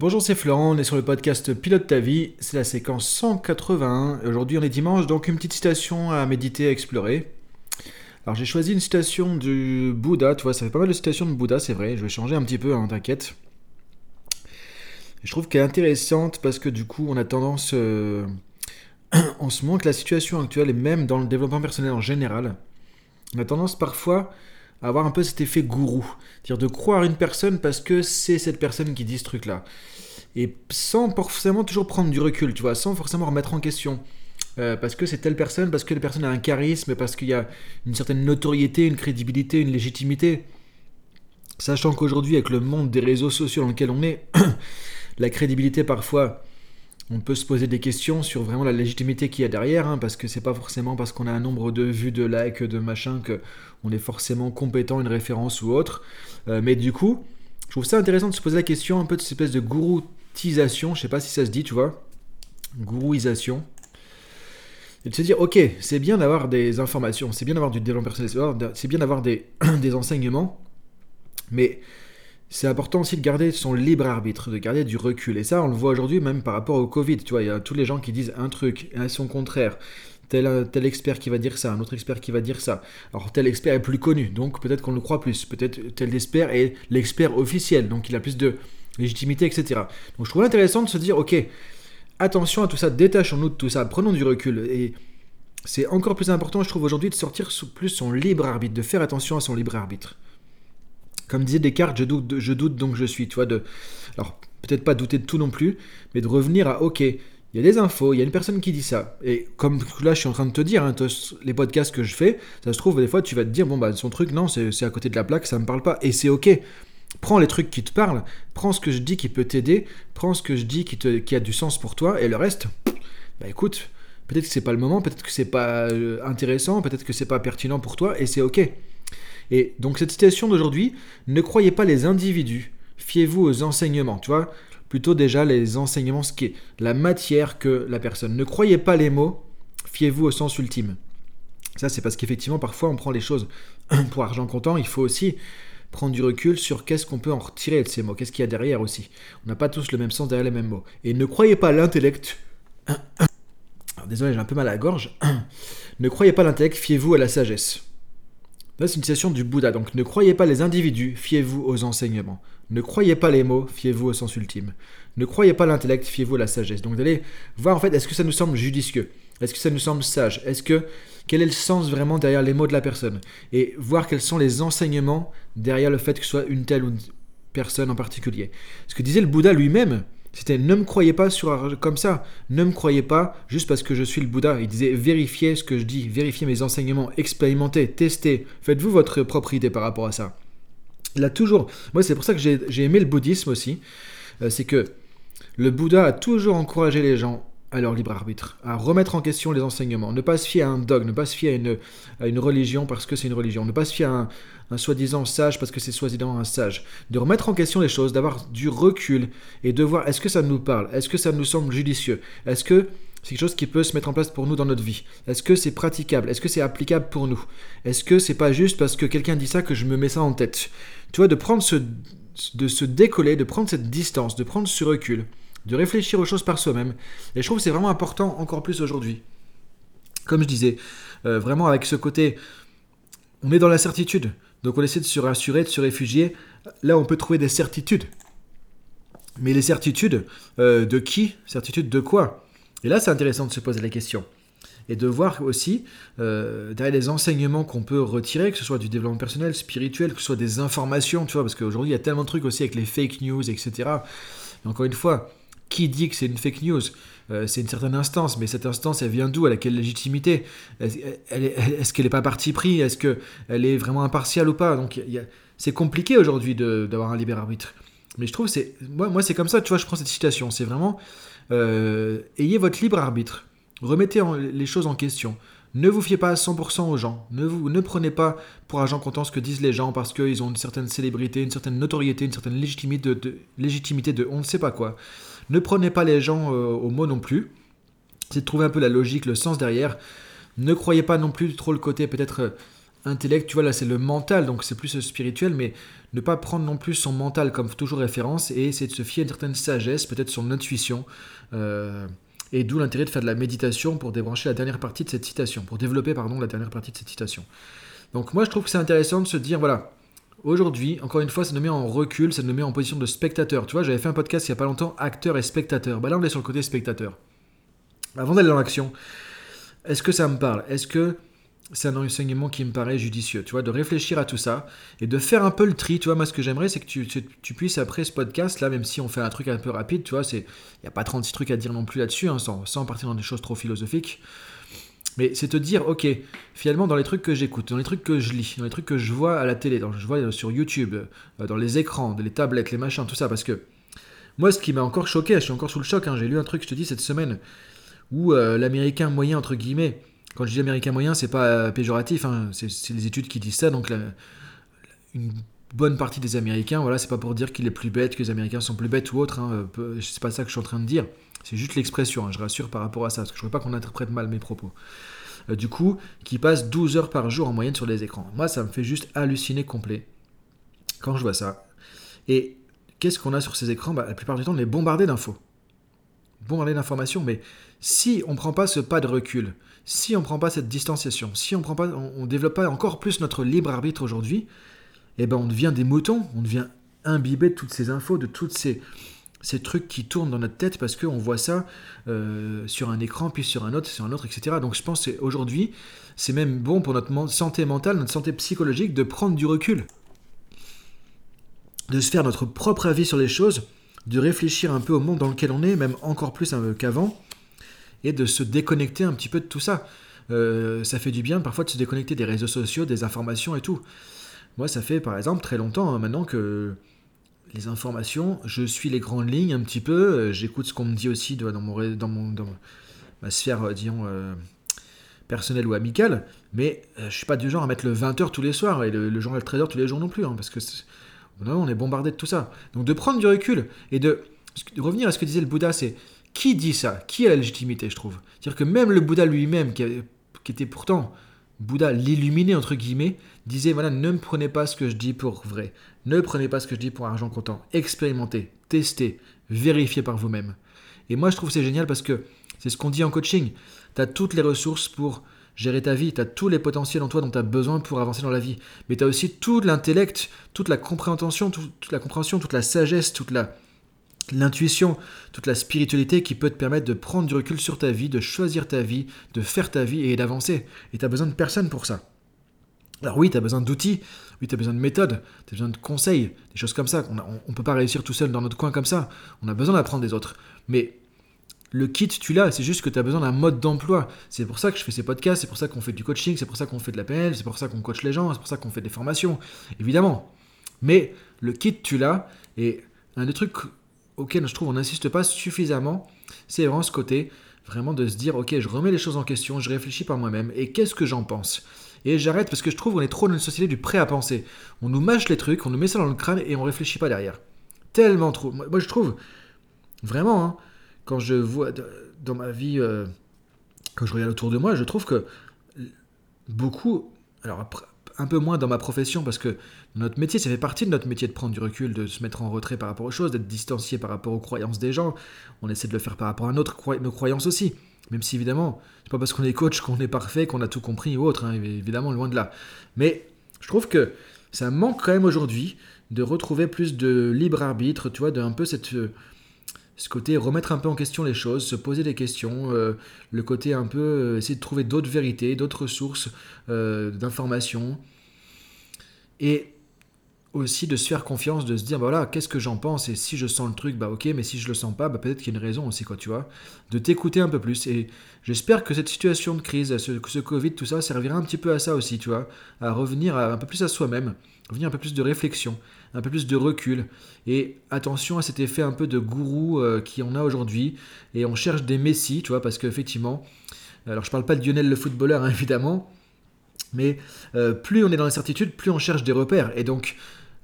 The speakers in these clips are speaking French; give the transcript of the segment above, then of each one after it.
Bonjour, c'est Florent, on est sur le podcast Pilote ta vie, c'est la séquence 181. Aujourd'hui on est dimanche, donc une petite citation à méditer, à explorer. Alors j'ai choisi une citation du Bouddha, tu vois, ça fait pas mal de citations de Bouddha, c'est vrai, je vais changer un petit peu, hein, t'inquiète. Je trouve qu'elle est intéressante parce que du coup on a tendance, euh, en ce moment que la situation actuelle, et même dans le développement personnel en général, on a tendance parfois avoir un peu cet effet gourou. C'est-à-dire de croire une personne parce que c'est cette personne qui dit ce truc-là. Et sans forcément toujours prendre du recul, tu vois, sans forcément remettre en question. Euh, parce que c'est telle personne, parce que la personne a un charisme, parce qu'il y a une certaine notoriété, une crédibilité, une légitimité. Sachant qu'aujourd'hui, avec le monde des réseaux sociaux dans lequel on est, la crédibilité parfois on peut se poser des questions sur vraiment la légitimité qu'il y a derrière, hein, parce que c'est pas forcément parce qu'on a un nombre de vues, de likes, de machin, que on est forcément compétent, une référence ou autre. Euh, mais du coup, je trouve ça intéressant de se poser la question un peu de cette espèce de gouroutisation, je sais pas si ça se dit, tu vois, gourouisation. Et de se dire, ok, c'est bien d'avoir des informations, c'est bien d'avoir du développement personnel, c'est bien d'avoir des, des enseignements, mais c'est important aussi de garder son libre arbitre, de garder du recul. Et ça, on le voit aujourd'hui même par rapport au Covid. Tu vois, il y a tous les gens qui disent un truc et son contraire. Tel, tel expert qui va dire ça, un autre expert qui va dire ça. Alors tel expert est plus connu, donc peut-être qu'on le croit plus. Peut-être tel expert est l'expert officiel, donc il a plus de légitimité, etc. Donc je trouve intéressant de se dire, ok, attention à tout ça, détachons-nous de tout ça, prenons du recul. Et c'est encore plus important, je trouve, aujourd'hui, de sortir plus son libre arbitre, de faire attention à son libre arbitre. Comme disait Descartes, je doute, donc je suis. Tu vois, de, alors peut-être pas douter de tout non plus, mais de revenir à ok, il y a des infos, il y a une personne qui dit ça. Et comme là, je suis en train de te dire, hein, les podcasts que je fais, ça se trouve, des fois, tu vas te dire, bon, bah, son truc, non, c'est à côté de la plaque, ça me parle pas. Et c'est ok. Prends les trucs qui te parlent, prends ce que je dis qui peut t'aider, prends ce que je dis qui a du sens pour toi, et le reste, bah écoute, peut-être que c'est pas le moment, peut-être que c'est pas euh, intéressant, peut-être que c'est pas pertinent pour toi, et c'est ok. Et donc cette citation d'aujourd'hui, ne croyez pas les individus, fiez-vous aux enseignements, tu vois Plutôt déjà les enseignements, ce qui est la matière que la personne. Ne croyez pas les mots, fiez-vous au sens ultime. Ça, c'est parce qu'effectivement, parfois, on prend les choses pour argent comptant. Il faut aussi prendre du recul sur qu'est-ce qu'on peut en retirer de ces mots, qu'est-ce qu'il y a derrière aussi. On n'a pas tous le même sens derrière les mêmes mots. Et ne croyez pas l'intellect. désolé, j'ai un peu mal à la gorge. ne croyez pas l'intellect, fiez-vous à la sagesse. Là, c'est une citation du Bouddha. Donc, ne croyez pas les individus, fiez-vous aux enseignements. Ne croyez pas les mots, fiez-vous au sens ultime. Ne croyez pas l'intellect, fiez-vous à la sagesse. Donc, d'aller voir en fait, est-ce que ça nous semble judicieux? Est-ce que ça nous semble sage? Est-ce que quel est le sens vraiment derrière les mots de la personne? Et voir quels sont les enseignements derrière le fait que ce soit une telle ou une personne en particulier. Ce que disait le Bouddha lui-même, c'était ne me croyez pas sur, comme ça, ne me croyez pas juste parce que je suis le Bouddha. Il disait vérifiez ce que je dis, vérifiez mes enseignements, expérimentez, testez, faites-vous votre propre idée par rapport à ça. A toujours, moi c'est pour ça que j'ai aimé le bouddhisme aussi, euh, c'est que le Bouddha a toujours encouragé les gens à leur libre arbitre, à remettre en question les enseignements, ne pas se fier à un dogme, ne pas se fier à une, à une religion parce que c'est une religion, ne pas se fier à un, soi-disant sage parce que c'est soi-disant un sage, de remettre en question les choses, d'avoir du recul et de voir est-ce que ça nous parle, est-ce que ça nous semble judicieux, est-ce que c'est quelque chose qui peut se mettre en place pour nous dans notre vie, est-ce que c'est praticable, est-ce que c'est applicable pour nous, est-ce que c'est pas juste parce que quelqu'un dit ça que je me mets ça en tête, tu vois, de prendre ce, de se décoller, de prendre cette distance, de prendre ce recul de réfléchir aux choses par soi-même. Et je trouve que c'est vraiment important encore plus aujourd'hui. Comme je disais, euh, vraiment avec ce côté, on est dans la certitude. Donc on essaie de se rassurer, de se réfugier. Là, on peut trouver des certitudes. Mais les certitudes, euh, de qui? Certitudes de quoi? Et là, c'est intéressant de se poser la question. Et de voir aussi, euh, derrière les enseignements qu'on peut retirer, que ce soit du développement personnel, spirituel, que ce soit des informations, tu vois, parce qu'aujourd'hui, il y a tellement de trucs aussi avec les fake news, etc. Et encore une fois, qui dit que c'est une fake news? Euh, C'est une certaine instance, mais cette instance, elle vient d'où? Elle a quelle légitimité? Est-ce qu'elle n'est pas parti pris? Est-ce qu'elle est vraiment impartiale ou pas? Donc c'est compliqué aujourd'hui d'avoir un libre arbitre. Mais je trouve, c'est moi, moi c'est comme ça, tu vois, je prends cette citation. C'est vraiment, euh, ayez votre libre arbitre. Remettez les choses en question. Ne vous fiez pas à 100% aux gens. Ne, vous, ne prenez pas pour agent comptant ce que disent les gens parce qu'ils ont une certaine célébrité, une certaine notoriété, une certaine légitimité de, légitimité de on ne sait pas quoi. Ne prenez pas les gens euh, au mot non plus. C'est de trouver un peu la logique, le sens derrière. Ne croyez pas non plus trop le côté peut-être euh, intellect, tu vois, là c'est le mental, donc c'est plus spirituel, mais ne pas prendre non plus son mental comme toujours référence et essayer de se fier à une certaine sagesse, peut-être son intuition. Euh, et d'où l'intérêt de faire de la méditation pour débrancher la dernière partie de cette citation, pour développer pardon, la dernière partie de cette citation. Donc moi je trouve que c'est intéressant de se dire, voilà, aujourd'hui, encore une fois, ça nous met en recul, ça nous met en position de spectateur. Tu vois, j'avais fait un podcast il n'y a pas longtemps, acteur et spectateur. Bah là on est sur le côté spectateur. Avant d'aller dans l'action, est-ce que ça me parle? Est-ce que c'est un enseignement qui me paraît judicieux, tu vois, de réfléchir à tout ça et de faire un peu le tri, tu vois, moi ce que j'aimerais c'est que tu, puisses après ce podcast là, même si on fait un truc un peu rapide, tu vois, il n'y a pas 36 trucs à dire non plus là-dessus, hein, sans, partir dans des choses trop philosophiques, mais c'est te dire, ok, finalement dans les trucs que j'écoute, dans les trucs que je lis, dans les trucs que je vois à la télé, dans, je vois sur YouTube, euh, dans les écrans, les tablettes, les machins, tout ça, parce que moi ce qui m'a encore choqué, je suis encore sous le choc, hein, j'ai lu un truc, je te dis, cette semaine, où euh, l'américain moyen, entre guillemets, quand je dis américain moyen, c'est pas euh, péjoratif, hein, c'est les études qui disent ça. Donc, une bonne partie des Américains, voilà, c'est pas pour dire qu'il est plus bête, que les Américains sont plus bêtes ou autre. Hein, c'est pas ça que je suis en train de dire. C'est juste l'expression, je rassure par rapport à ça, parce que je ne veux pas qu'on interprète mal mes propos. Euh, du coup, qui passe 12 heures par jour en moyenne sur les écrans. Moi, ça me fait juste halluciner complet quand je vois ça. Et qu'est-ce qu'on a sur ces écrans? Bah, La plupart du temps, on est bombardé d'infos. Bombardé d'informations, mais si on ne prend pas ce pas de recul, si on ne prend pas cette distanciation, si on ne développe pas encore plus notre libre arbitre aujourd'hui, eh ben on devient des moutons, on devient imbibé de toutes ces infos, de toutes ces, ces trucs qui tournent dans notre tête parce qu'on voit ça euh, sur un écran, puis sur un autre, sur un autre, etc. Donc je pense qu'aujourd'hui, c'est même bon pour notre santé mentale, notre santé psychologique, de prendre du recul, de se faire notre propre avis sur les choses, de réfléchir un peu au monde dans lequel on est, même encore plus hein, qu'avant, et de se déconnecter un petit peu de tout ça. Euh, ça fait du bien parfois de se déconnecter des réseaux sociaux, des informations et tout. Moi, ça fait par exemple très longtemps hein, maintenant que les informations, je suis les grandes lignes un petit peu, euh, j'écoute ce qu'on me dit aussi dans, mon, dans, mon, dans ma sphère, euh, disons, personnelle ou amicale, mais je suis pas du genre à mettre le 20h tous les soirs et le, journal trader tous les jours non plus, hein, parce que non, on est bombardé de tout ça. Donc de prendre du recul et de, de revenir à ce que disait le Bouddha, c'est qui dit ça? Qui a la légitimité, je trouve? C'est-à-dire que même le Bouddha lui-même, qui, était pourtant Bouddha l'illuminé, entre guillemets, disait voilà, ne me prenez pas ce que je dis pour vrai. Ne prenez pas ce que je dis pour argent comptant. Expérimentez, testez, vérifiez par vous-même. Et moi, je trouve c'est génial parce que c'est ce qu'on dit en coaching. Tu as toutes les ressources pour gérer ta vie, tu as tous les potentiels en toi dont tu as besoin pour avancer dans la vie. Mais tu as aussi tout l'intellect, toute la compréhension, toute la compréhension, toute la sagesse, toute la l'intuition, toute la spiritualité qui peut te permettre de prendre du recul sur ta vie, de choisir ta vie, de faire ta vie et d'avancer. Et tu as besoin de personne pour ça. Alors oui, tu as besoin d'outils, oui, tu as besoin de méthodes, tu as besoin de conseils, des choses comme ça. On ne peut pas réussir tout seul dans notre coin comme ça. On a besoin d'apprendre des autres. Mais le kit, tu l'as, c'est juste que tu as besoin d'un mode d'emploi. C'est pour ça que je fais ces podcasts, c'est pour ça qu'on fait du coaching, c'est pour ça qu'on fait de la PNL, c'est pour ça qu'on coach les gens, c'est pour ça qu'on fait des formations, évidemment. Mais le kit, tu l'as, et un des trucs auquel je trouve on n'insiste pas suffisamment, c'est vraiment ce côté, vraiment de se dire, ok, je remets les choses en question, je réfléchis par moi-même, et qu'est-ce que j'en pense? Et j'arrête parce que je trouve qu'on est trop dans une société du prêt à penser. On nous mâche les trucs, on nous met ça dans le crâne et on réfléchit pas derrière. Tellement trop. Moi, je trouve, vraiment, hein, quand je vois dans ma vie, euh, quand je regarde autour de moi, je trouve que beaucoup, alors après, un peu moins dans ma profession parce que notre métier, ça fait partie de notre métier de prendre du recul, de se mettre en retrait par rapport aux choses, d'être distancié par rapport aux croyances des gens. On essaie de le faire par rapport à notre, nos croyances aussi. Même si évidemment, c'est pas parce qu'on est coach qu'on est parfait, qu'on a tout compris ou autre, hein, évidemment, loin de là. Mais je trouve que ça manque quand même aujourd'hui de retrouver plus de libre arbitre, tu vois, d'un peu cette ce côté remettre un peu en question les choses, se poser des questions, euh, le côté un peu euh, essayer de trouver d'autres vérités, d'autres sources euh, d'informations, et aussi de se faire confiance, de se dire, bah voilà, qu'est-ce que j'en pense, et si je sens le truc, bah ok, mais si je le sens pas, bah peut-être qu'il y a une raison aussi, quoi, tu vois, de t'écouter un peu plus, et j'espère que cette situation de crise, ce, Covid, tout ça, servira un petit peu à ça aussi, tu vois, à revenir un peu plus à soi-même, revenir un peu plus de réflexion, un peu plus de recul. Et attention à cet effet un peu de gourou euh, qui en a aujourd'hui. Et on cherche des messies, tu vois, parce qu'effectivement, alors je parle pas de Lionel le footballeur, hein, évidemment, mais euh, plus on est dans l'incertitude, plus on cherche des repères. Et donc,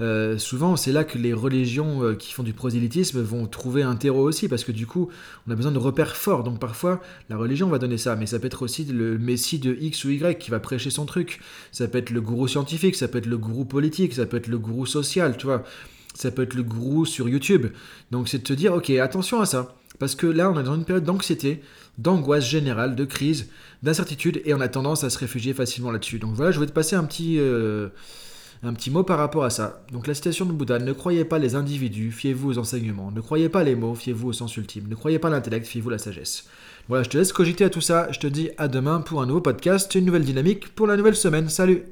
euh, souvent c'est là que les religions euh, qui font du prosélytisme vont trouver un terreau aussi, parce que du coup, on a besoin de repères forts. Donc parfois, la religion va donner ça, mais ça peut être aussi le messie de X ou Y qui va prêcher son truc. Ça peut être le gourou scientifique, ça peut être le gourou politique, ça peut être le gourou social, tu vois. Ça peut être le gourou sur YouTube. Donc c'est de te dire, ok, attention à ça. Parce que là, on est dans une période d'anxiété, d'angoisse générale, de crise, d'incertitude, et on a tendance à se réfugier facilement là-dessus. Donc voilà, je vais te passer un petit... Euh, un petit mot par rapport à ça. Donc la citation de Bouddha, ne croyez pas les individus, fiez-vous aux enseignements. Ne croyez pas les mots, fiez-vous au sens ultime. Ne croyez pas l'intellect, fiez-vous la sagesse. Voilà, je te laisse cogiter à tout ça. Je te dis à demain pour un nouveau podcast, une nouvelle dynamique pour la nouvelle semaine. Salut